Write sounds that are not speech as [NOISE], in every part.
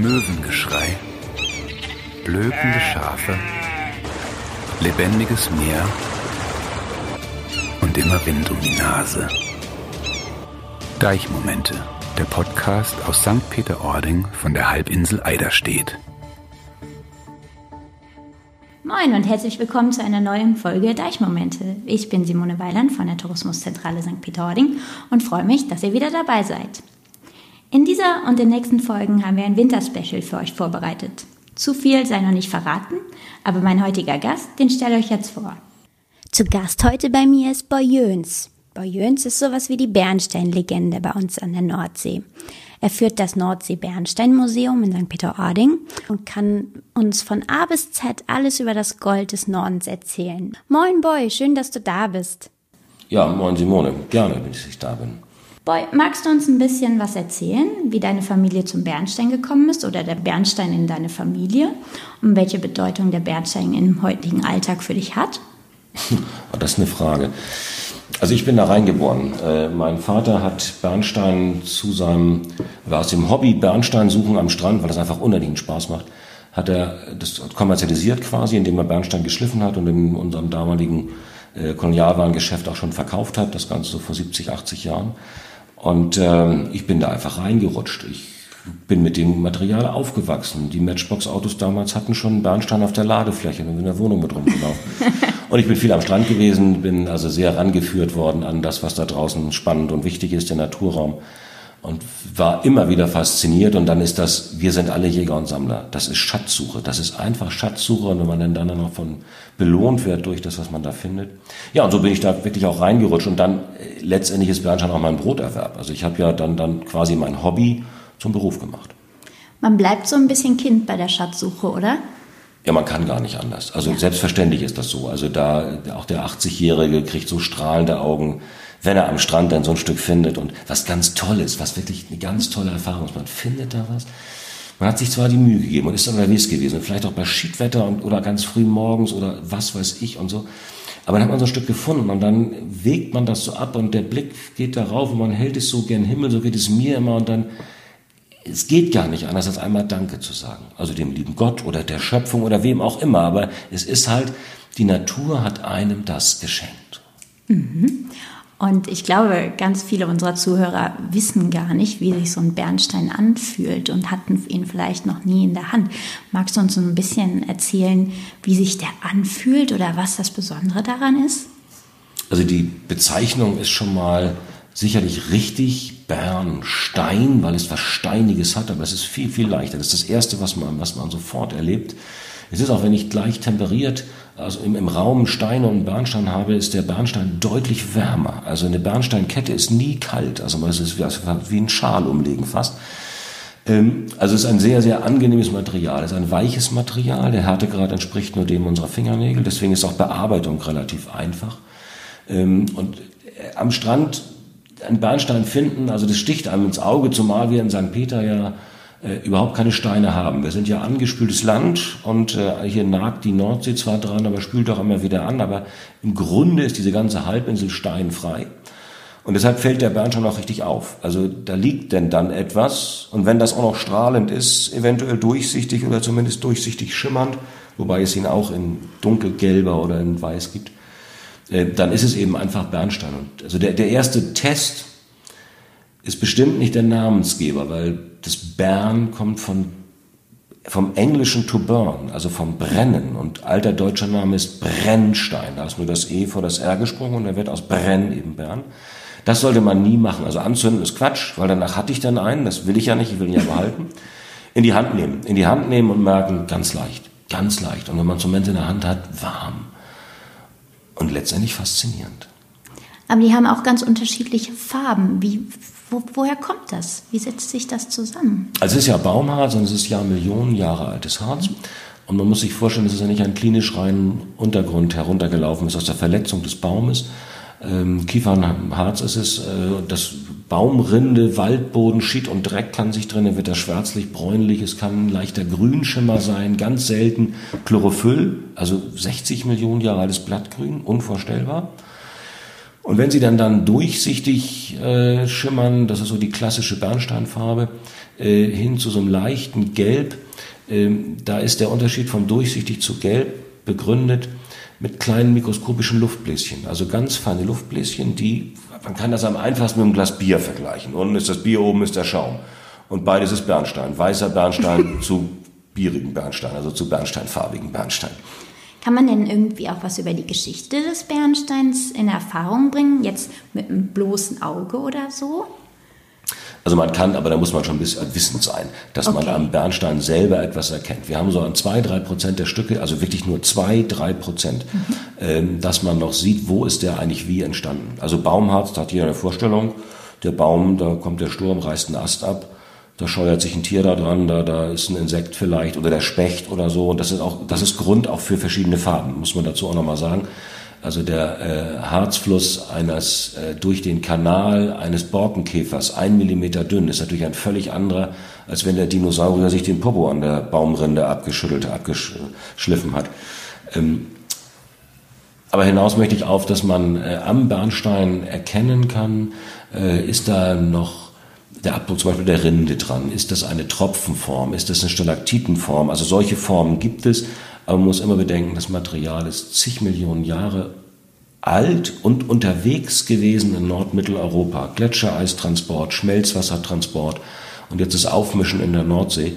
Möwengeschrei, blökende Schafe, lebendiges Meer und immer Wind um die Nase. Deichmomente, der Podcast aus St. Peter-Ording von der Halbinsel Eiderstedt. Moin und herzlich willkommen zu einer neuen Folge Deichmomente. Ich bin Simone Weiland von der Tourismuszentrale St. Peter-Ording und freue mich, dass ihr wieder dabei seid. In dieser und den nächsten Folgen haben wir ein Winterspecial für euch vorbereitet. Zu viel sei noch nicht verraten, aber mein heutiger Gast, den stelle ich euch jetzt vor. Zu Gast heute bei mir ist Boy Jöns. Boy Jöns ist sowas wie die Bernstein-Legende bei uns an der Nordsee. Er führt das Nordsee-Bernstein-Museum in St. Peter-Ording und kann uns von A bis Z alles über das Gold des Nordens erzählen. Moin Boy, schön, dass du da bist. Ja, moin Simone, gerne, wenn ich da bin. Boy, magst du uns ein bisschen was erzählen, wie deine Familie zum Bernstein gekommen ist oder der Bernstein in deine Familie und welche Bedeutung der Bernstein im heutigen Alltag für dich hat? [LAUGHS] Das ist eine Frage. Also ich bin da reingeboren. Äh, mein Vater hat Bernstein zu seinem, war aus dem Hobby Bernstein suchen am Strand, weil das einfach unendlichen Spaß macht, hat er das kommerzialisiert quasi, indem er Bernstein geschliffen hat und in unserem damaligen äh, Kolonialwarengeschäft auch schon verkauft hat, das Ganze so vor 70, 80 Jahren. Und ähm, ich bin da einfach reingerutscht. Ich bin mit dem Material aufgewachsen. Die Matchbox-Autos damals hatten schon Bernstein auf der Ladefläche und in der Wohnung mit rumgelaufen. [LAUGHS] und ich bin viel am Strand gewesen, bin also sehr rangeführt worden an das, was da draußen spannend und wichtig ist, der Naturraum und war immer wieder fasziniert. Und dann ist das, wir sind alle Jäger und Sammler. Das ist Schatzsuche. Das ist einfach Schatzsuche. Und wenn man dann, dann noch von belohnt wird durch das, was man da findet. Ja, und so bin ich da wirklich auch reingerutscht. Und dann äh, letztendlich ist Bernstein auch mein Broterwerb. Also ich habe ja dann, dann quasi mein Hobby zum Beruf gemacht. Man bleibt so ein bisschen Kind bei der Schatzsuche, oder? Ja, man kann gar nicht anders. Also ja. selbstverständlich ist das so. Also da auch der 80-Jährige kriegt so strahlende Augen wenn er am Strand dann so ein Stück findet und was ganz Tolles, was wirklich eine ganz tolle Erfahrung ist. Man findet da was. Man hat sich zwar die Mühe gegeben und ist unterwegs gewesen, vielleicht auch bei Schiedwetter und, oder ganz früh morgens oder was weiß ich und so. Aber dann hat man so ein Stück gefunden und dann wägt man das so ab und der Blick geht darauf und man hält es so gern Himmel, so geht es mir immer und dann, es geht gar nicht anders, als einmal Danke zu sagen. Also dem lieben Gott oder der Schöpfung oder wem auch immer. Aber es ist halt, die Natur hat einem das geschenkt. Mhm. Und ich glaube, ganz viele unserer Zuhörer wissen gar nicht, wie sich so ein Bernstein anfühlt und hatten ihn vielleicht noch nie in der Hand. Magst du uns ein bisschen erzählen, wie sich der anfühlt oder was das Besondere daran ist? Also die Bezeichnung ist schon mal sicherlich richtig Bernstein, weil es was Steiniges hat, aber es ist viel, viel leichter. Das ist das Erste, was man, was man sofort erlebt. Es ist auch, wenn ich gleich temperiert, also im, im Raum Steine und Bernstein habe, ist der Bernstein deutlich wärmer. Also eine Bernsteinkette ist nie kalt. Also es ist wie ein Schal umlegen fast. Ähm, also es ist ein sehr, sehr angenehmes Material. Es ist ein weiches Material. Der Härtegrad entspricht nur dem unserer Fingernägel. Deswegen ist auch Bearbeitung relativ einfach. Ähm, und äh, am Strand einen Bernstein finden, also das sticht einem ins Auge, zumal wir in St. Peter ja äh, überhaupt keine Steine haben. Wir sind ja angespültes Land und äh, hier nagt die Nordsee zwar dran, aber spült auch immer wieder an. Aber im Grunde ist diese ganze Halbinsel steinfrei. Und deshalb fällt der Bernstein auch richtig auf. Also da liegt denn dann etwas. Und wenn das auch noch strahlend ist, eventuell durchsichtig oder zumindest durchsichtig schimmernd, wobei es ihn auch in dunkelgelber oder in weiß gibt, äh, dann ist es eben einfach Bernstein. Und also der, der erste Test ist bestimmt nicht der Namensgeber, weil das Bern kommt von, vom englischen to burn, also vom Brennen. Und alter deutscher Name ist Brennstein. Da ist nur das E vor das R gesprungen und er wird aus Brenn eben Bern. Das sollte man nie machen. Also anzünden ist Quatsch, weil danach hatte ich dann einen, das will ich ja nicht, ich will ihn ja behalten. In die Hand nehmen, in die Hand nehmen und merken, ganz leicht, ganz leicht. Und wenn man es Moment in der Hand hat, warm. Und letztendlich faszinierend. Aber die haben auch ganz unterschiedliche Farben. Wie, wo, woher kommt das? Wie setzt sich das zusammen? Also es ist ja Baumharz und es ist ja Millionen Jahre altes Harz. Und man muss sich vorstellen, es ist ja nicht ein klinisch reinen Untergrund heruntergelaufen ist aus der Verletzung des Baumes. Ähm, Kiefernharz ist es, äh, das Baumrinde, Waldboden, Schied und Dreck kann sich drin, wird er schwärzlich, bräunlich, es kann ein leichter Grünschimmer sein, ganz selten Chlorophyll, also 60 Millionen Jahre altes Blattgrün, unvorstellbar. Und wenn sie dann dann durchsichtig äh, schimmern, das ist so die klassische Bernsteinfarbe, äh, hin zu so einem leichten Gelb. Ähm, da ist der Unterschied vom durchsichtig zu gelb begründet mit kleinen mikroskopischen Luftbläschen, also ganz feine Luftbläschen, die, man kann das am einfachsten mit einem Glas Bier vergleichen. Unten ist das Bier, oben ist der Schaum. Und beides ist Bernstein. Weißer Bernstein [LAUGHS] zu bierigen Bernstein, also zu bernsteinfarbigen Bernstein. Kann man denn irgendwie auch was über die Geschichte des Bernsteins in Erfahrung bringen, jetzt mit einem bloßen Auge oder so? Also man kann, aber da muss man schon ein bisschen wissend sein, dass okay. man am Bernstein selber etwas erkennt. Wir haben so an zwei, drei Prozent der Stücke, also wirklich nur zwei, drei Prozent, mhm. ähm, dass man noch sieht, wo ist der eigentlich wie entstanden. Also Baumharz, da hat jeder eine Vorstellung. Der Baum, da kommt der Sturm, reißt einen Ast ab da scheuert sich ein Tier da dran, da, da ist ein Insekt vielleicht oder der Specht oder so. Und das ist auch, das ist Grund auch für verschiedene Farben, muss man dazu auch nochmal sagen. Also der äh, Harzfluss eines äh, durch den Kanal eines Borkenkäfers, ein Millimeter dünn, ist natürlich ein völlig anderer, als wenn der Dinosaurier sich den Popo an der Baumrinde abgeschüttelt, abgeschliffen hat. Ähm, aber hinaus möchte ich auf, dass man äh, am Bernstein erkennen kann, äh, ist da noch der Abdruck zum Beispiel der Rinde dran? Ist das eine Tropfenform? Ist das eine Stalaktitenform? Also solche Formen gibt es, aber man muss immer bedenken, das Material ist zig Millionen Jahre alt und unterwegs gewesen in Nordmitteleuropa. Gletschereistransport, Schmelzwassertransport und jetzt das Aufmischen in der Nordsee.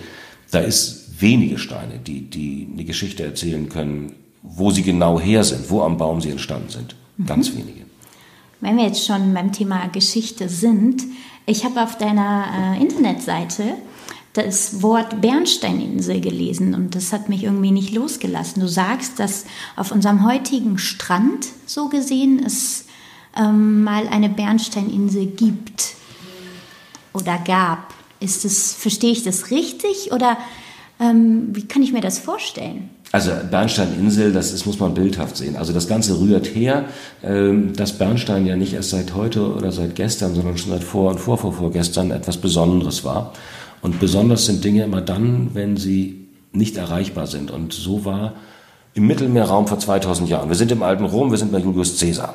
Da ist wenige Steine, die, die eine Geschichte erzählen können, wo sie genau her sind, wo am Baum sie entstanden sind. Ganz mhm. wenige. Wenn wir jetzt schon beim Thema Geschichte sind, ich habe auf deiner äh, Internetseite das Wort Bernsteininsel gelesen und das hat mich irgendwie nicht losgelassen. Du sagst, dass auf unserem heutigen Strand, so gesehen, es ähm, mal eine Bernsteininsel gibt oder gab. Ist das, verstehe ich das richtig oder ähm, wie kann ich mir das vorstellen? Also Bernsteininsel, das ist, muss man bildhaft sehen. Also das Ganze rührt her, ähm, dass Bernstein ja nicht erst seit heute oder seit gestern, sondern schon seit vor und vor, vor, vorgestern etwas Besonderes war. Und besonders sind Dinge immer dann, wenn sie nicht erreichbar sind. Und so war im Mittelmeerraum vor 2000 Jahren. Wir sind im alten Rom, wir sind bei Julius Caesar.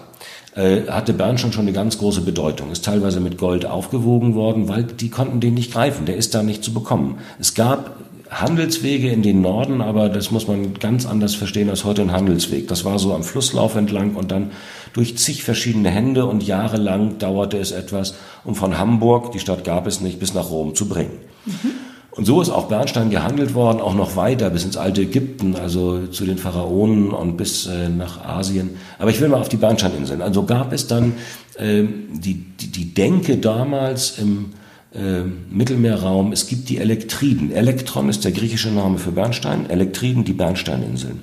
Äh, hatte Bernstein schon eine ganz große Bedeutung, ist teilweise mit Gold aufgewogen worden, weil die konnten den nicht greifen, der ist da nicht zu bekommen. Es gab Handelswege in den Norden, aber das muss man ganz anders verstehen als heute ein Handelsweg. Das war so am Flusslauf entlang und dann durch zig verschiedene Hände und jahrelang dauerte es etwas, um von Hamburg, die Stadt gab es nicht, bis nach Rom zu bringen. Mhm. Und so ist auch Bernstein gehandelt worden, auch noch weiter bis ins alte Ägypten, also zu den Pharaonen und bis äh, nach Asien. Aber ich will mal auf die Bernsteininseln. Also gab es dann äh, die, die, die Denke damals im äh, Mittelmeerraum, es gibt die Elektriden. Elektron ist der griechische Name für Bernstein, Elektriden, die Bernsteininseln.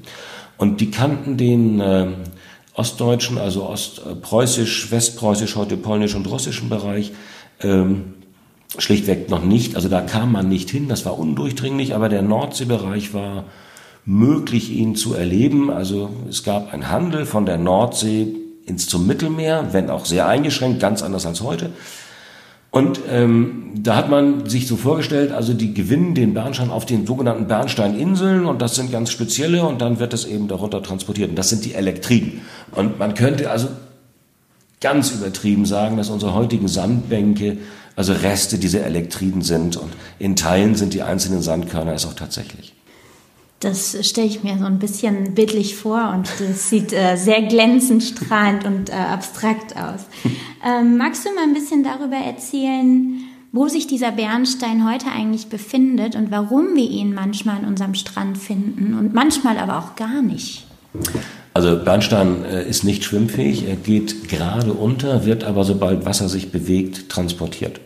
Und die kannten den äh, ostdeutschen, also ostpreußisch, westpreußisch, heute polnisch und russischen Bereich ähm, schlichtweg noch nicht. Also da kam man nicht hin, das war undurchdringlich, aber der Nordseebereich war möglich, ihn zu erleben. Also es gab einen Handel von der Nordsee ins zum Mittelmeer, wenn auch sehr eingeschränkt, ganz anders als heute. Und ähm, da hat man sich so vorgestellt, also die gewinnen den Bernstein auf den sogenannten Bernsteininseln und das sind ganz spezielle und dann wird es eben darunter transportiert und das sind die Elektriden. Und man könnte also ganz übertrieben sagen, dass unsere heutigen Sandbänke also Reste dieser Elektriden sind und in Teilen sind die einzelnen Sandkörner es auch tatsächlich. Das stelle ich mir so ein bisschen bildlich vor und das sieht äh, sehr glänzend, strahlend und äh, abstrakt aus. [LAUGHS] Ähm, magst du mal ein bisschen darüber erzählen, wo sich dieser Bernstein heute eigentlich befindet und warum wir ihn manchmal an unserem Strand finden und manchmal aber auch gar nicht? Also Bernstein äh, ist nicht schwimmfähig, er geht gerade unter, wird aber sobald Wasser sich bewegt, transportiert.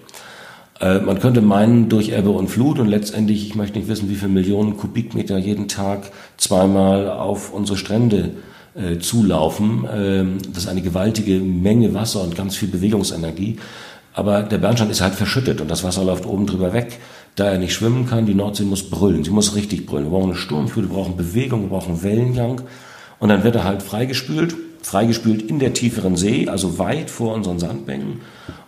Äh, man könnte meinen, durch Ebbe und Flut und letztendlich, ich möchte nicht wissen, wie viele Millionen Kubikmeter jeden Tag zweimal auf unsere Strände äh, zulaufen. Ähm, das ist eine gewaltige Menge Wasser und ganz viel Bewegungsenergie. Aber der Bernstein ist halt verschüttet und das Wasser läuft oben drüber weg. Da er nicht schwimmen kann, die Nordsee muss brüllen. Sie muss richtig brüllen. Wir brauchen eine Sturmflut, wir brauchen Bewegung, wir brauchen Wellengang. Und dann wird er halt freigespült freigespült in der tieferen See, also weit vor unseren Sandbänken,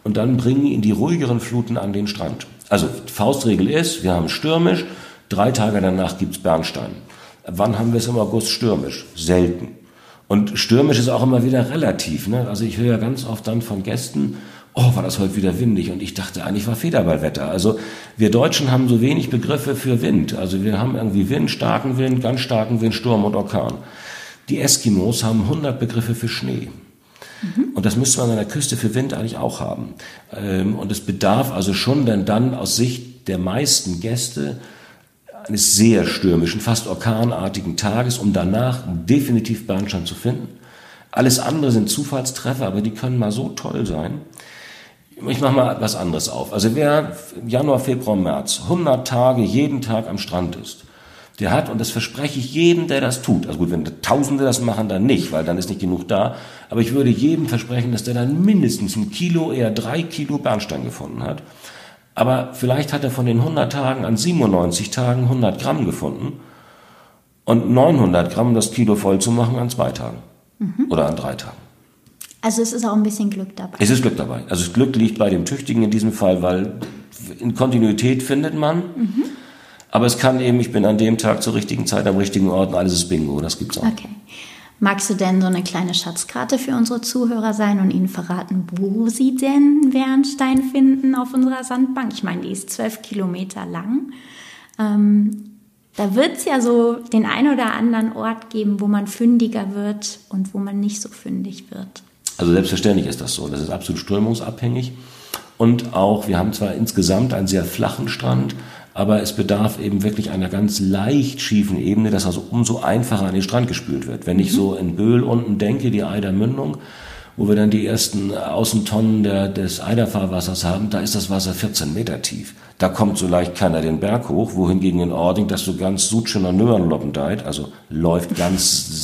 und dann bringen ihn die ruhigeren Fluten an den Strand. Also Faustregel ist, wir haben stürmisch, drei Tage danach gibt's Bernstein. Wann haben wir es im August stürmisch? Selten. Und stürmisch ist auch immer wieder relativ. Ne? Also ich höre ja ganz oft dann von Gästen, oh, war das heute wieder windig und ich dachte, eigentlich war Federballwetter. Also wir Deutschen haben so wenig Begriffe für Wind. Also wir haben irgendwie Wind, starken Wind, ganz starken Wind, Sturm und Orkan. Die Eskimos haben 100 Begriffe für Schnee. Und das müsste man an der Küste für Wind eigentlich auch haben. Ähm, und es bedarf also schon denn dann aus Sicht der meisten Gäste eines sehr stürmischen, fast orkanartigen Tages, um danach definitiv Bernstein zu finden. Alles andere sind Zufallstreffer, aber die können mal so toll sein. Ich mache mal was anderes auf. Also wer Januar, Februar, März 100 Tage jeden Tag am Strand ist, der hat, und das verspreche ich jedem, der das tut, also gut, wenn Tausende das machen, dann nicht, weil dann ist nicht genug da, aber ich würde jedem versprechen, dass der dann mindestens ein Kilo, eher drei Kilo Bernstein gefunden hat. Aber vielleicht hat er von den 100 Tagen an 97 Tagen 100 Gramm gefunden und 900 Gramm das Kilo voll zu machen an zwei Tagen mhm. oder an drei Tagen. Also es ist auch ein bisschen Glück dabei. Es ist Glück dabei. Also das Glück liegt bei dem Tüchtigen in diesem Fall, weil in Kontinuität findet man. Mhm. Aber es kann eben, ich bin an dem Tag zur richtigen Zeit am richtigen Ort und alles ist Bingo. Das gibt's auch. Okay. Magst du denn so eine kleine Schatzkarte für unsere Zuhörer sein und ihnen verraten, wo sie denn Bernstein finden auf unserer Sandbank? Ich meine, die ist zwölf Kilometer lang. Ähm, da wird es ja so den ein oder anderen Ort geben, wo man fündiger wird und wo man nicht so fündig wird. Also selbstverständlich ist das so. Das ist absolut strömungsabhängig. Und auch, wir haben zwar insgesamt einen sehr flachen Strand, aber es bedarf eben wirklich einer ganz leicht schiefen Ebene, dass also umso einfacher an den Strand gespült wird. Wenn ich mhm. so in Böhl unten denke, die Eider Mündung, wo wir dann die ersten Außentonnen der, des Eiderfahrwassers haben, da ist das Wasser 14 Meter tief. Da kommt so leicht keiner den Berg hoch, wohingegen in Ording das so ganz Sutschener Nörenloppendeit, also läuft ganz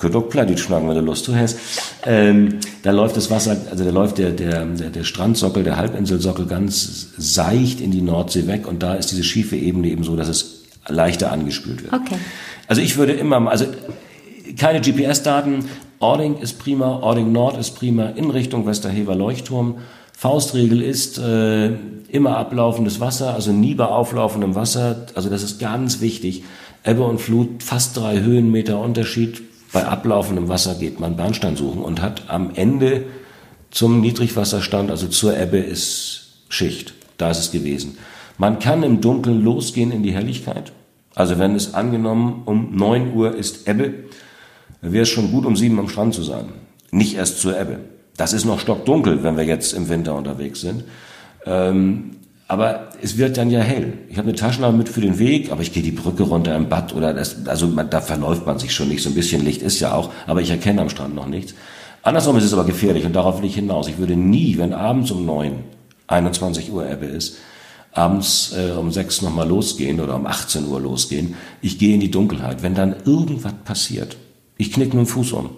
könnt auch Plattdeutsch schnacken, wenn du Lust zu hast. Ähm, da läuft das Wasser, also da läuft der, der, der, der Strandsockel, der Halbinselsockel ganz seicht in die Nordsee weg und da ist diese schiefe Ebene eben so, dass es leichter angespült wird. Okay. Also ich würde immer, also keine GPS-Daten, Ording ist prima, Ording Nord ist prima, in Richtung Westerhever Leuchtturm. Faustregel ist äh, immer ablaufendes Wasser, also nie bei auflaufendem Wasser. Also das ist ganz wichtig. Ebbe und Flut, fast drei Höhenmeter Unterschied bei ablaufendem Wasser geht man Bernstein suchen und hat am Ende zum Niedrigwasserstand, also zur Ebbe, ist Schicht. Da ist es gewesen. Man kann im Dunkeln losgehen in die Helligkeit. Also wenn es angenommen um neun Uhr ist Ebbe, wäre es schon gut, um sieben am Strand zu sein. Nicht erst zur Ebbe. Das ist noch stockdunkel, wenn wir jetzt im Winter unterwegs sind. Ähm, aber es wird dann ja hell. Ich habe eine Taschenlampe mit für den Weg, aber ich gehe die Brücke runter im Bad oder das, also man, da verläuft man sich schon nicht. So ein bisschen Licht ist ja auch, aber ich erkenne am Strand noch nichts. Andersrum ist es aber gefährlich und darauf will ich hinaus. Ich würde nie, wenn abends um neun, 21 Uhr Ebbe ist, abends äh, um sechs nochmal losgehen oder um 18 Uhr losgehen. Ich gehe in die Dunkelheit. Wenn dann irgendwas passiert, ich knick mit dem Fuß um,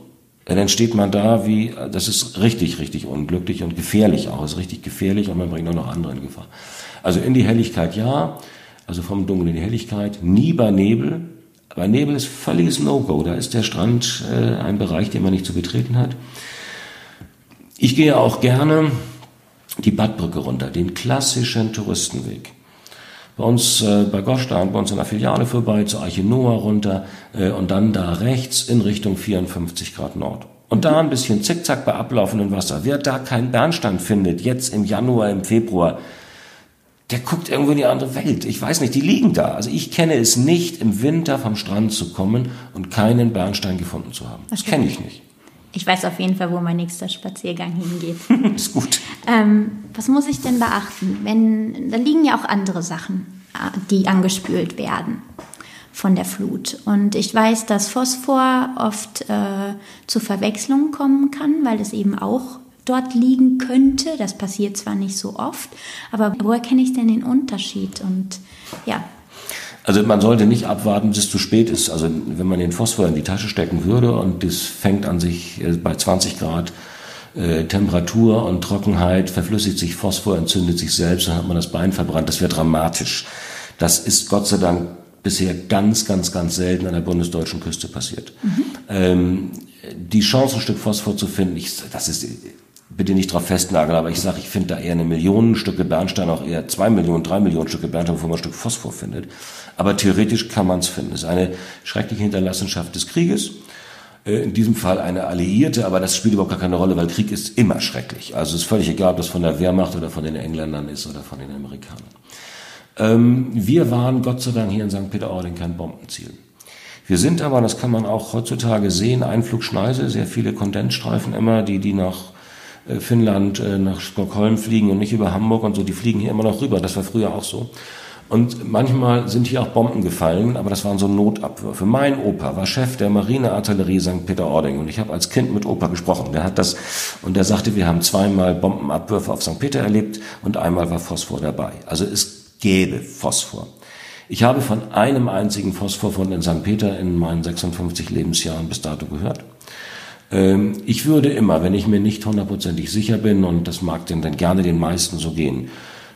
dann steht man da wie, das ist richtig, richtig unglücklich und gefährlich auch. Ist richtig gefährlich und man bringt auch noch andere in Gefahr. Also in die Helligkeit ja, also vom Dunkeln in die Helligkeit, nie bei Nebel. Bei Nebel ist völliges No-Go. Da ist der Strand äh, ein Bereich, den man nicht zu betreten hat. Ich gehe auch gerne die Badbrücke runter, den klassischen Touristenweg. Bei uns äh, bei Goschstein, bei uns in der Filiale vorbei, zur Arche Noah runter äh, und dann da rechts in Richtung 54 Grad Nord. Und da ein bisschen zickzack bei ablaufendem Wasser. Wer da keinen Bernstein findet, jetzt im Januar, im Februar, der guckt irgendwo in die andere Welt. Ich weiß nicht, die liegen da. Also ich kenne es nicht, im Winter vom Strand zu kommen und keinen Bernstein gefunden zu haben. Das kenne ich nicht. Ich weiß auf jeden Fall, wo mein nächster Spaziergang hingeht. [LAUGHS] ist gut. Ähm, was muss ich denn beachten? Wenn, da liegen ja auch andere Sachen, äh, die angespült werden von der Flut. Und ich weiß, dass Phosphor oft äh, zu Verwechslungen kommen kann, weil es eben auch dort liegen könnte. Das passiert zwar nicht so oft, aber woher kenne ich denn den Unterschied? Und ja. Also man sollte nicht abwarten, bis es zu spät ist. Also wenn man den Phosphor in die Tasche stecken würde und das fängt an sich äh, bei 20 Grad äh, Temperatur und Trockenheit, verflüssigt sich Phosphor, entzündet sich selbst, dann hat man das Bein verbrannt. Das wäre dramatisch. Das ist Gott sei Dank bisher ganz, ganz, ganz selten an der bundesdeutschen Küste passiert. Mhm. Ähm, die Chance, ein Stück Phosphor zu finden, ich, das ist bitte nicht drauf festnageln, aber ich sage, ich finde da eher eine Million Stücke Bernstein, auch eher zwei Millionen, drei Millionen Stücke Bernstein, bevor man ein Stück Phosphor findet. Aber theoretisch kann man es finden. Es ist eine schreckliche Hinterlassenschaft des Krieges. Äh, in diesem Fall eine Alliierte, aber das spielt überhaupt gar keine Rolle, weil Krieg ist immer schrecklich. Also es ist völlig egal, ob das von der Wehrmacht oder von den Engländern ist oder von den Amerikanern. Ähm, wir waren Gott sei Dank hier in St. Peter-Ording kein Bombenziel. Wir sind aber, das kann man auch heutzutage sehen, Einflugschneise, sehr viele Kondensstreifen immer, die, die nach Finnland, äh, nach Stockholm fliegen und nicht über Hamburg und so, die fliegen hier immer noch rüber. Das war früher auch so. Und manchmal sind hier auch Bomben gefallen, aber das waren so Notabwürfe. Mein Opa war Chef der Marineartillerie St. Peter-Ording und ich habe als Kind mit Opa gesprochen. Der hat das und der sagte, wir haben zweimal Bombenabwürfe auf St. Peter erlebt und einmal war Phosphor dabei. Also es gäbe Phosphor. Ich habe von einem einzigen Phosphorfund in St. Peter in meinen 56 Lebensjahren bis dato gehört. Ähm, ich würde immer, wenn ich mir nicht hundertprozentig sicher bin, und das mag denn dann gerne den meisten so gehen,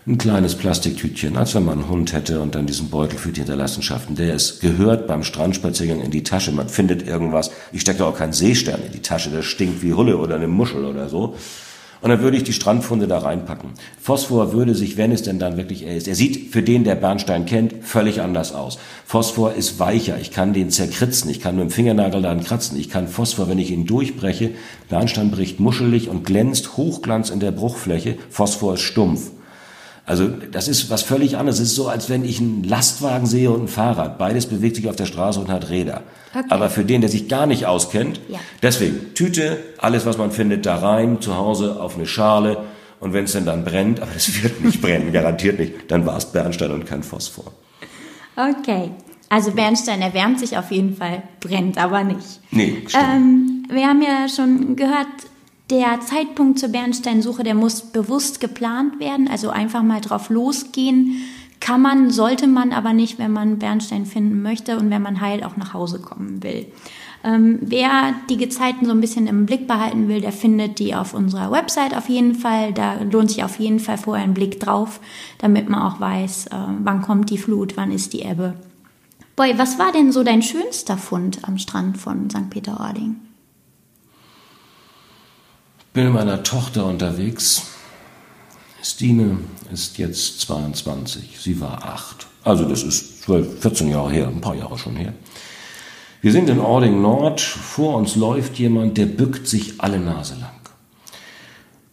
ein kleines Plastiktütchen, als wenn man einen Hund hätte und dann diesen Beutel für die Hinterlassenschaften. Der ist gehört beim Strandspaziergang in die Tasche. Man findet irgendwas. Ich stecke auch keinen Seestern in die Tasche. Der stinkt wie Hulle oder eine Muschel oder so. Und dann würde ich die Strandfunde da reinpacken. Phosphor würde sich, wenn es denn dann wirklich er ist, er sieht für den, der Bernstein kennt, völlig anders aus. Phosphor ist weicher. Ich kann den zerkritzen. Ich kann mit dem Fingernagel daran kratzen. Ich kann Phosphor, wenn ich ihn durchbreche, Bernstein bricht muschelig und glänzt Hochglanz in der Bruchfläche. Phosphor ist stumpf. Also das ist was völlig anderes. Es ist so, als wenn ich einen Lastwagen sehe und ein Fahrrad. Beides bewegt sich auf der Straße und hat Räder. Okay. Aber für den, der sich gar nicht auskennt, ja. deswegen Tüte, alles, was man findet, da rein, zu Hause auf eine Schale. Und wenn es denn dann brennt, [LAUGHS] aber es wird nicht brennen, garantiert nicht, dann war es Bernstein und kein Phosphor. Okay. Also Bernstein erwärmt sich auf jeden Fall, brennt aber nicht. Nee, stimmt. Ähm, wir haben ja schon gehört, der Zeitpunkt zur Bernsteinsuche, der muss bewusst geplant werden, also einfach mal drauf losgehen. Kann man, sollte man aber nicht, wenn man Bernstein finden möchte und wenn man heil auch nach Hause kommen will. Ähm, wer die Gezeiten so ein bisschen im Blick behalten will, der findet die auf unserer Website auf jeden Fall. Da lohnt sich auf jeden Fall vorher ein Blick drauf, damit man auch weiß, äh, wann kommt die Flut, wann ist die Ebbe. Boy, was war denn so dein schönster Fund am Strand von St. Peter-Ording? Bin mit meiner Tochter unterwegs. Stine ist jetzt 22, sie war 8. Also das ist 12, 14 Jahre her, ein paar Jahre schon her. Wir sind in Ording Nord, vor uns läuft jemand, der bückt sich alle Nase lang.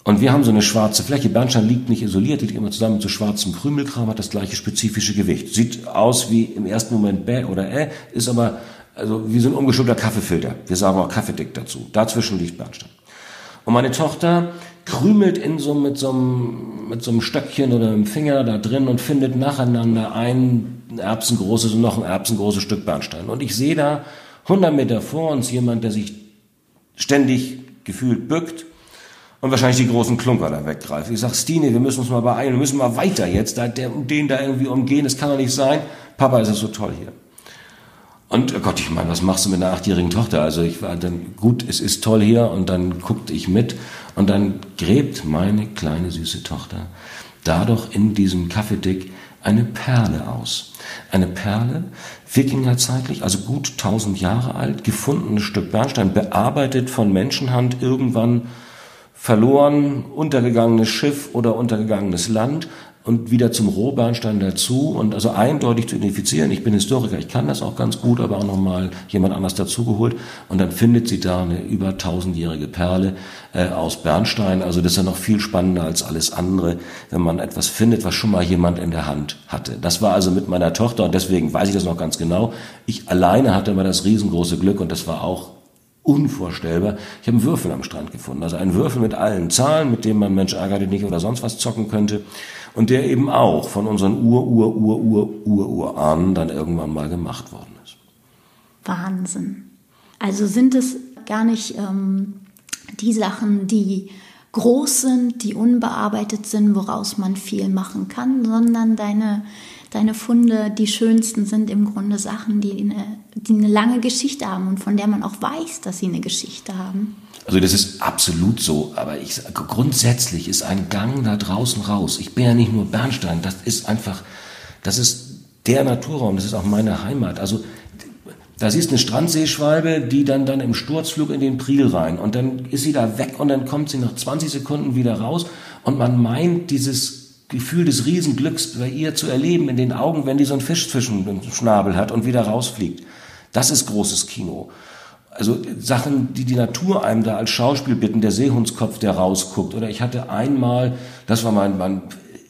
Und wir haben so eine schwarze Fläche. Bernstein liegt nicht isoliert, liegt immer zusammen so schwarzem Krümelkram, hat das gleiche spezifische Gewicht. Sieht aus wie im ersten Moment Bäh oder Ä, ist aber also wie so ein umgeschubter Kaffeefilter. Wir sagen auch Kaffeedick dazu. Dazwischen liegt Bernstein. Und meine Tochter krümelt in so mit so einem, mit so einem Stöckchen oder einem Finger da drin und findet nacheinander ein erbsengroßes und noch ein erbsengroßes Stück Bernstein. Und ich sehe da 100 Meter vor uns jemand, der sich ständig gefühlt bückt und wahrscheinlich die großen Klunker da weggreift. Ich sag, Stine, wir müssen uns mal beeilen, wir müssen mal weiter jetzt, da, der, den da irgendwie umgehen, das kann doch nicht sein. Papa, ist es so toll hier. Und oh Gott, ich meine, was machst du mit einer achtjährigen Tochter? Also ich war dann, gut, es ist toll hier und dann guckte ich mit und dann gräbt meine kleine süße Tochter dadurch in diesem Kaffeedick eine Perle aus. Eine Perle, Wikingerzeitlich, also gut tausend Jahre alt, gefundenes Stück Bernstein, bearbeitet von Menschenhand, irgendwann verloren, untergegangenes Schiff oder untergegangenes Land, und wieder zum Rohbernstein dazu und also eindeutig zu identifizieren. Ich bin Historiker, ich kann das auch ganz gut, aber auch nochmal jemand anders dazugeholt und dann findet sie da eine über tausendjährige Perle äh, aus Bernstein. Also das ist ja noch viel spannender als alles andere, wenn man etwas findet, was schon mal jemand in der Hand hatte. Das war also mit meiner Tochter und deswegen weiß ich das noch ganz genau. Ich alleine hatte immer das riesengroße Glück und das war auch unvorstellbar. Ich habe einen Würfel am Strand gefunden. Also einen Würfel mit allen Zahlen, mit dem man Mensch ärgert nicht oder sonst was zocken könnte. Und der eben auch von unseren Ur, Ur, Ur, Ur, Ur, Urahnen dann irgendwann mal gemacht worden ist. Wahnsinn. Also sind es gar nicht ähm, die Sachen, die groß sind, die unbearbeitet sind, woraus man viel machen kann, sondern deine deine Funde, die schönsten sind im Grunde Sachen, die eine, die eine lange Geschichte haben und von der man auch weiß, dass sie eine Geschichte haben. Also das ist absolut so, aber ich grundsätzlich ist ein Gang da draußen raus. Ich bin ja nicht nur Bernstein, das ist einfach, das ist der Naturraum, das ist auch meine Heimat. Also da siehst du eine Strandseeschwalbe, die dann dann im Sturzflug in den Priel rein und dann ist sie da weg und dann kommt sie nach 20 Sekunden wieder raus und man meint dieses Gefühl des Riesenglücks bei ihr zu erleben in den Augen, wenn die so einen Fisch zwischen dem Schnabel hat und wieder rausfliegt. Das ist großes Kino. Also Sachen, die die Natur einem da als Schauspiel bitten, der Seehundskopf, der rausguckt. Oder ich hatte einmal, das war mein, mein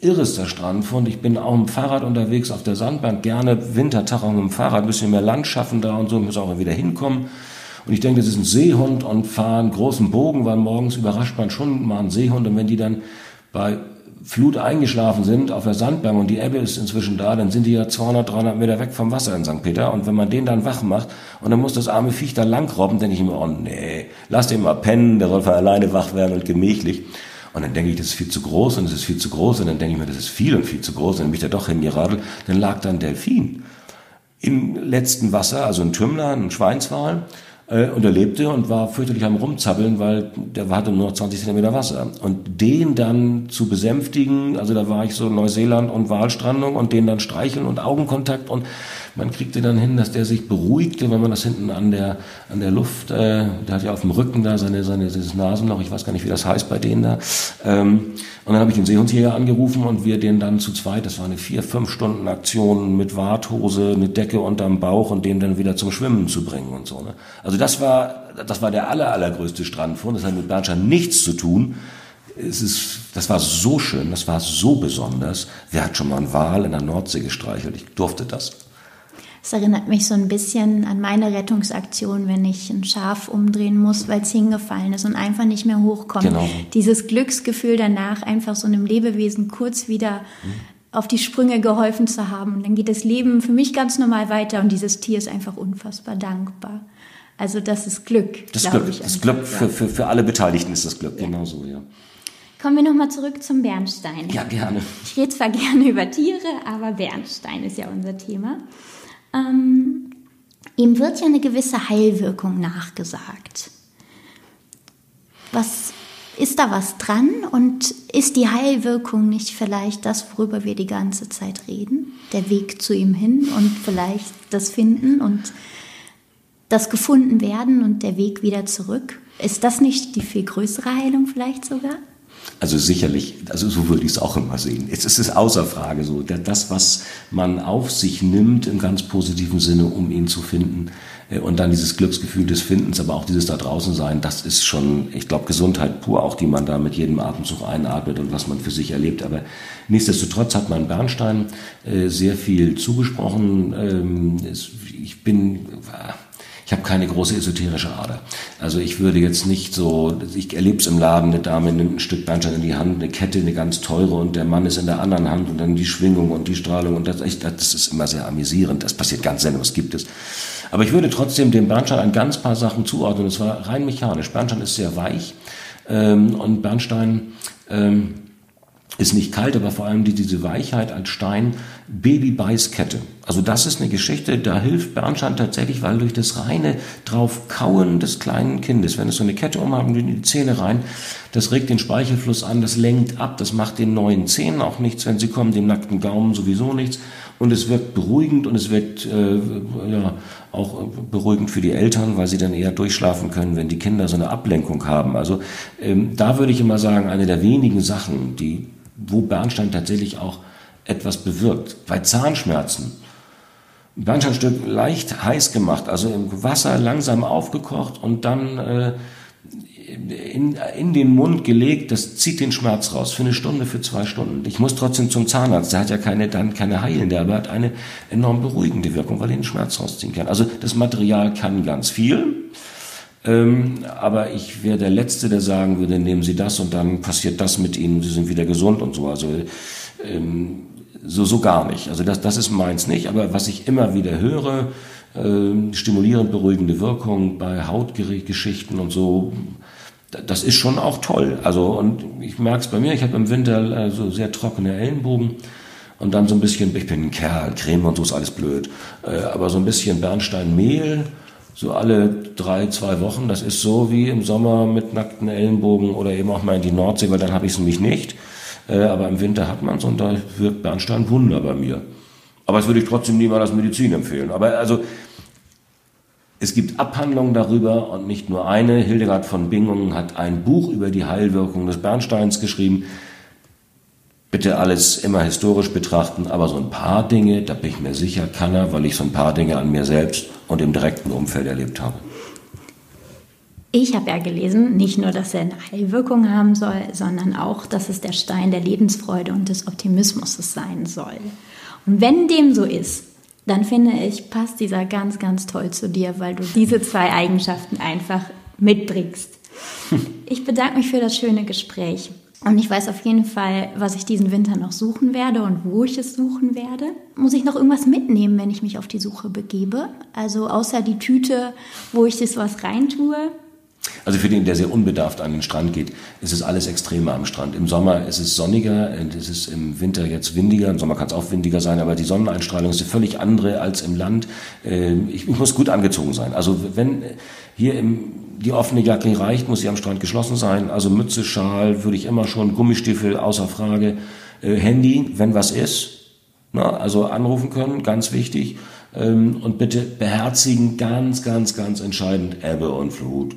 irrester Strandfund. Ich bin auch dem Fahrrad unterwegs auf der Sandbank, gerne mit dem Fahrrad, ein bisschen mehr Land schaffen da und so, muss auch wieder hinkommen. Und ich denke, das ist ein Seehund und fahre einen großen Bogen, weil morgens überrascht man schon mal einen Seehund. Und wenn die dann bei Flut eingeschlafen sind auf der Sandbank und die Ebbe ist inzwischen da, dann sind die ja 200, 300 Meter weg vom Wasser in St. Peter. Und wenn man den dann wach macht und dann muss das arme Viech da lang robben, denke ich mir, oh nee, lass den mal pennen, der soll von alleine wach werden und gemächlich. Und dann denke ich, das ist viel zu groß und es ist viel zu groß. Und dann denke ich mir, das ist viel und viel zu groß. Und dann bin ich da doch hingeradelt. Dann lag da ein Delfin im letzten Wasser, also ein Tümmler, ein Schweinswal äh, und er lebte und war fürchterlich am Rumzappeln, weil der hatte nur noch 20 Zentimeter Wasser. Und den dann zu besänftigen, also da war ich so Neuseeland und Walstrandung und den dann streicheln und Augenkontakt und man kriegte dann hin, dass der sich beruhigte, wenn man das hinten an der, an der Luft, äh, der hat ja auf dem Rücken da seine, seine, dieses Nasenloch, ich weiß gar nicht, wie das heißt bei denen da. Ähm, und dann habe ich den Seehundsjäger angerufen und wir den dann zu zweit, das war eine vier, fünf Stunden Aktion mit Warthose, eine Decke unterm Bauch und den dann wieder zum Schwimmen zu bringen und so. Ne? Also das war, das war der aller, allergrößte Strandfund, das hat mit Bernstein nichts zu tun es ist, das war so schön, das war so besonders. Wer hat schon mal einen Wal in der Nordsee gestreichelt? Ich durfte das. Es erinnert mich so ein bisschen an meine Rettungsaktion, wenn ich ein Schaf umdrehen muss, weil es hingefallen ist und einfach nicht mehr hochkommt. Genau. Dieses Glücksgefühl danach, einfach so einem Lebewesen kurz wieder mhm. auf die Sprünge geholfen zu haben. Und dann geht das Leben für mich ganz normal weiter und dieses Tier ist einfach unfassbar dankbar. Also das ist Glück. Das Glück, ich das Glück für, für, für alle Beteiligten ist das Glück, ja. genau so, ja. Kommen wir nochmal zurück zum Bernstein. Ja, gerne. Ich rede zwar [LAUGHS] gerne über Tiere, aber Bernstein ist ja unser Thema. Ähm, ihm wird ja eine gewisse Heilwirkung nachgesagt. Was ist da was dran und ist die Heilwirkung nicht vielleicht das, worüber wir die ganze Zeit reden? Der Weg zu ihm hin und vielleicht das Finden und das gefunden werden und der Weg wieder zurück? Ist das nicht die viel größere Heilung vielleicht sogar? Also sicherlich, also so würde ich es auch immer sehen. Es ist außer Frage so, das, was man auf sich nimmt im ganz positiven Sinne, um ihn zu finden, äh, und dann dieses Glücksgefühl des Findens, aber auch dieses da draußen sein, das ist schon, ich glaube, Gesundheit pur, auch die man da mit jedem Atemzug einatmet und was man für sich erlebt. Aber nichtsdestotrotz hat man Bernstein äh, sehr viel zugesprochen. Ähm, ich bin ich habe keine große esoterische Ader. Also ich würde jetzt nicht so, ich erlebe es im Laden, eine Dame nimmt ein Stück Bernstein in die Hand, eine Kette, eine ganz teure und der Mann ist in der anderen Hand und dann die Schwingung und die Strahlung und das, das ist immer sehr amüsierend. Das passiert ganz selten, was gibt es. Aber ich würde trotzdem dem Bernstein ein ganz paar Sachen zuordnen. Das war rein mechanisch. Bernstein ist sehr weich ähm, und Bernstein ähm, ist nicht kalt, aber vor allem die, diese Weichheit als Stein, Babybeißkette. Also das ist eine Geschichte, da hilft Bernstein tatsächlich, weil durch das reine drauf Kauen des kleinen Kindes, wenn es so eine Kette umhaben in die Zähne rein, das regt den Speichelfluss an, das lenkt ab, das macht den neuen Zähnen auch nichts, wenn sie kommen, dem nackten Gaumen sowieso nichts. Und es wirkt beruhigend und es wirkt äh, ja, auch beruhigend für die Eltern, weil sie dann eher durchschlafen können, wenn die Kinder so eine Ablenkung haben. Also ähm, da würde ich immer sagen, eine der wenigen Sachen, die wo Bernstein tatsächlich auch etwas bewirkt. Bei Zahnschmerzen, Bernsteinstück leicht heiß gemacht, also im Wasser langsam aufgekocht und dann äh, in, in den Mund gelegt, das zieht den Schmerz raus, für eine Stunde, für zwei Stunden. Ich muss trotzdem zum Zahnarzt, der hat ja keine, dann keine heilende, aber hat eine enorm beruhigende Wirkung, weil er den Schmerz rausziehen kann. Also das Material kann ganz viel. Ähm, aber ich wäre der Letzte, der sagen würde, nehmen Sie das und dann passiert das mit Ihnen, Sie sind wieder gesund und so. Also ähm, so, so gar nicht. Also das, das ist meins nicht. Aber was ich immer wieder höre, äh, stimulierend beruhigende Wirkung bei Hautgeschichten und so, das ist schon auch toll. Also und ich merke es bei mir, ich habe im Winter äh, so sehr trockene Ellenbogen und dann so ein bisschen, ich bin ein Kerl, Creme und so ist alles blöd, äh, aber so ein bisschen Bernsteinmehl so alle drei, zwei Wochen. Das ist so wie im Sommer mit nackten Ellenbogen oder eben auch mal in die Nordsee, weil dann habe ich es nämlich nicht. Äh, aber im Winter hat man es und da wirkt Bernstein Wunder bei mir. Aber das würde ich trotzdem niemals als Medizin empfehlen. Aber also, es gibt Abhandlungen darüber und nicht nur eine. Hildegard von Bingen hat ein Buch über die Heilwirkung des Bernsteins geschrieben bitte alles immer historisch betrachten, aber so ein paar Dinge, da bin ich mir sicher, kann er, weil ich so ein paar Dinge an mir selbst und im direkten Umfeld erlebt habe. Ich habe ja gelesen, nicht nur, dass er eine Heilwirkung haben soll, sondern auch, dass es der Stein der Lebensfreude und des Optimismus sein soll. Und wenn dem so ist, dann finde ich, passt dieser ganz, ganz toll zu dir, weil du diese zwei Eigenschaften einfach mitbringst. [LAUGHS] Ich bedanke mich für das schöne Gespräch. Und ich weiß auf jeden Fall, was ich diesen Winter noch suchen werde und wo ich es suchen werde. Muss ich noch irgendwas mitnehmen, wenn ich mich auf die Suche begebe? Also außer die Tüte, wo ich das was reintue? Also für den, der sehr unbedarft an den Strand geht, ist es alles extremer am Strand. Im Sommer ist es sonniger, es ist im Winter jetzt windiger, im Sommer kann es auch windiger sein, aber die Sonneneinstrahlung ist eine völlig andere als im Land. Ähm, ich, muss gut angezogen sein. Also wenn hier im, die offene Jacke reicht, muss sie am Strand geschlossen sein. Also Mütze, Schal würde ich immer schon, Gummistiefel außer Frage, äh, Handy, wenn was ist. Na, also anrufen können, ganz wichtig. Ähm, und bitte beherzigen, ganz, ganz, ganz entscheidend, Ebbe und Flut.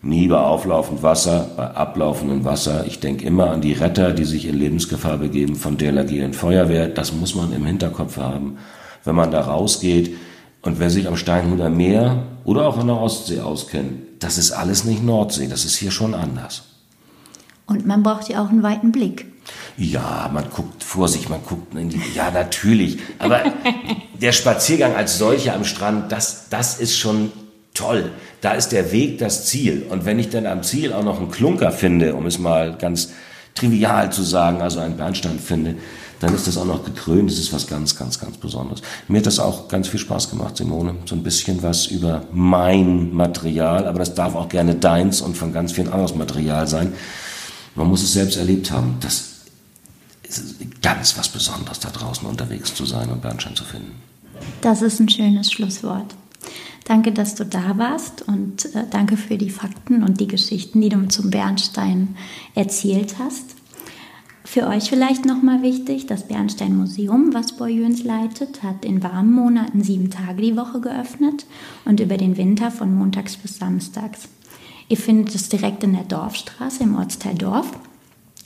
Nie bei auflaufendem Wasser, bei ablaufendem Wasser. Ich denke immer an die Retter, die sich in Lebensgefahr begeben von der lagierenden Feuerwehr. Das muss man im Hinterkopf haben. Wenn man da rausgeht und wer sich am Steinhuder Meer oder auch an der Ostsee auskennt, das ist alles nicht Nordsee. Das ist hier schon anders. Und man braucht ja auch einen weiten Blick. Ja, man guckt vor sich, man guckt in die, ja, natürlich. Aber [LAUGHS] der Spaziergang als solcher am Strand, das, das ist schon toll. Da ist der Weg das Ziel. Und wenn ich dann am Ziel auch noch einen Klunker finde, um es mal ganz trivial zu sagen, also einen Bernstein finde, dann ist das auch noch gekrönt. Das ist was ganz, ganz, ganz Besonderes. Mir hat das auch ganz viel Spaß gemacht, Simone. So ein bisschen was über mein Material, aber das darf auch gerne deins und von ganz vielen anderes Material sein. Man muss es selbst erlebt haben. Das ist ganz was Besonderes, da draußen unterwegs zu sein und Bernstein zu finden. Das ist ein schönes Schlusswort. Danke, dass du da warst und äh, danke für die Fakten und die Geschichten, die du zum Bernstein erzählt hast. Für euch vielleicht nochmal wichtig, das Bernstein Museum, was Boyens leitet, hat in warmen Monaten sieben Tage die Woche geöffnet und über den Winter von montags bis samstags. Ihr findet es direkt in der Dorfstraße im Ortsteil Dorf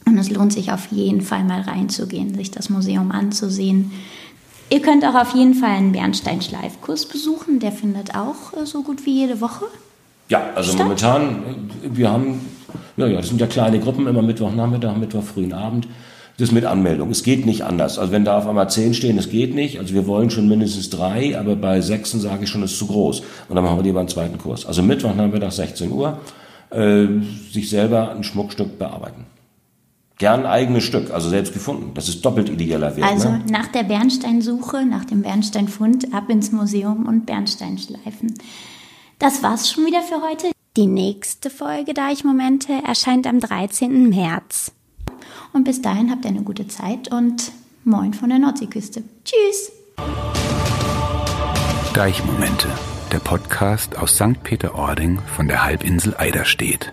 und es lohnt sich auf jeden Fall mal reinzugehen, sich das Museum anzusehen, Ihr könnt auch auf jeden Fall einen Bernstein-Schleifkurs besuchen. Der findet auch äh, so gut wie jede Woche. Ja, also statt. momentan, äh, wir haben, ja, ja, das sind ja kleine Gruppen, immer Mittwochnachmittag, Mittwoch frühen Abend. Das mit Anmeldung. Es geht nicht anders. Also wenn da auf einmal zehn stehen, es geht nicht. Also wir wollen schon mindestens drei, aber bei sechsen sage ich schon, es ist zu groß. Und dann machen wir lieber einen zweiten Kurs. Also Mittwochnachmittag 16 Uhr, äh, sich selber ein Schmuckstück bearbeiten. Gern eigenes Stück, also selbst gefunden. Das ist doppelt idealer Wert. Also ne? nach der Bernsteinsuche, nach dem Bernsteinfund, ab ins Museum und Bernstein schleifen. Das war's schon wieder für heute. Die nächste Folge Deichmomente erscheint am 13. März. Und bis dahin habt ihr eine gute Zeit und moin von der Nordseeküste. Tschüss! Deichmomente, der Podcast aus St. Peter-Ording von der Halbinsel Eiderstedt.